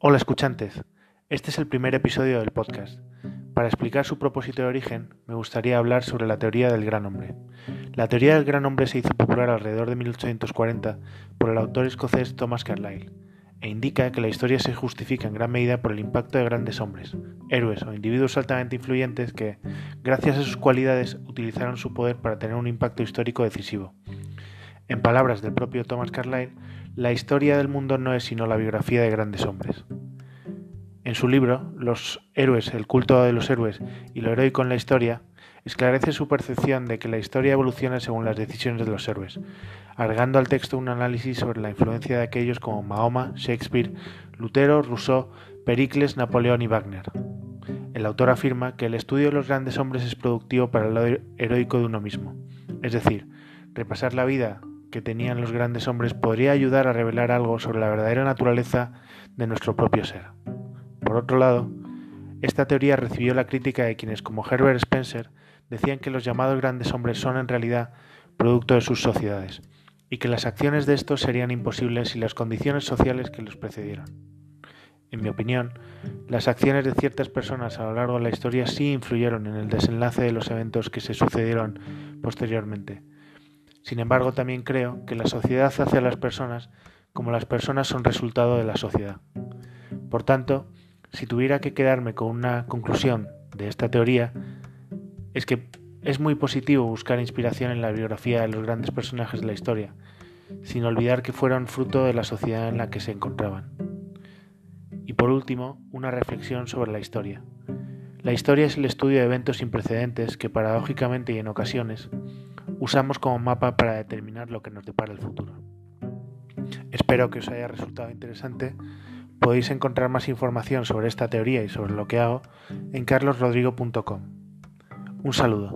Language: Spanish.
Hola escuchantes, este es el primer episodio del podcast. Para explicar su propósito de origen, me gustaría hablar sobre la teoría del gran hombre. La teoría del gran hombre se hizo popular alrededor de 1840 por el autor escocés Thomas Carlyle e indica que la historia se justifica en gran medida por el impacto de grandes hombres, héroes o individuos altamente influyentes que, gracias a sus cualidades, utilizaron su poder para tener un impacto histórico decisivo. En palabras del propio Thomas Carlyle, la historia del mundo no es sino la biografía de grandes hombres. En su libro, Los héroes, el culto de los héroes y lo heroico en la historia, esclarece su percepción de que la historia evoluciona según las decisiones de los héroes, agregando al texto un análisis sobre la influencia de aquellos como Mahoma, Shakespeare, Lutero, Rousseau, Pericles, Napoleón y Wagner. El autor afirma que el estudio de los grandes hombres es productivo para el heroico de uno mismo, es decir, repasar la vida que tenían los grandes hombres podría ayudar a revelar algo sobre la verdadera naturaleza de nuestro propio ser. Por otro lado, esta teoría recibió la crítica de quienes, como Herbert Spencer, decían que los llamados grandes hombres son en realidad producto de sus sociedades, y que las acciones de estos serían imposibles sin las condiciones sociales que los precedieron. En mi opinión, las acciones de ciertas personas a lo largo de la historia sí influyeron en el desenlace de los eventos que se sucedieron posteriormente. Sin embargo, también creo que la sociedad hace a las personas como las personas son resultado de la sociedad. Por tanto, si tuviera que quedarme con una conclusión de esta teoría, es que es muy positivo buscar inspiración en la biografía de los grandes personajes de la historia, sin olvidar que fueron fruto de la sociedad en la que se encontraban. Y por último, una reflexión sobre la historia. La historia es el estudio de eventos sin precedentes que paradójicamente y en ocasiones usamos como mapa para determinar lo que nos depara el futuro. Espero que os haya resultado interesante Podéis encontrar más información sobre esta teoría y sobre lo que hago en carlosrodrigo.com. Un saludo.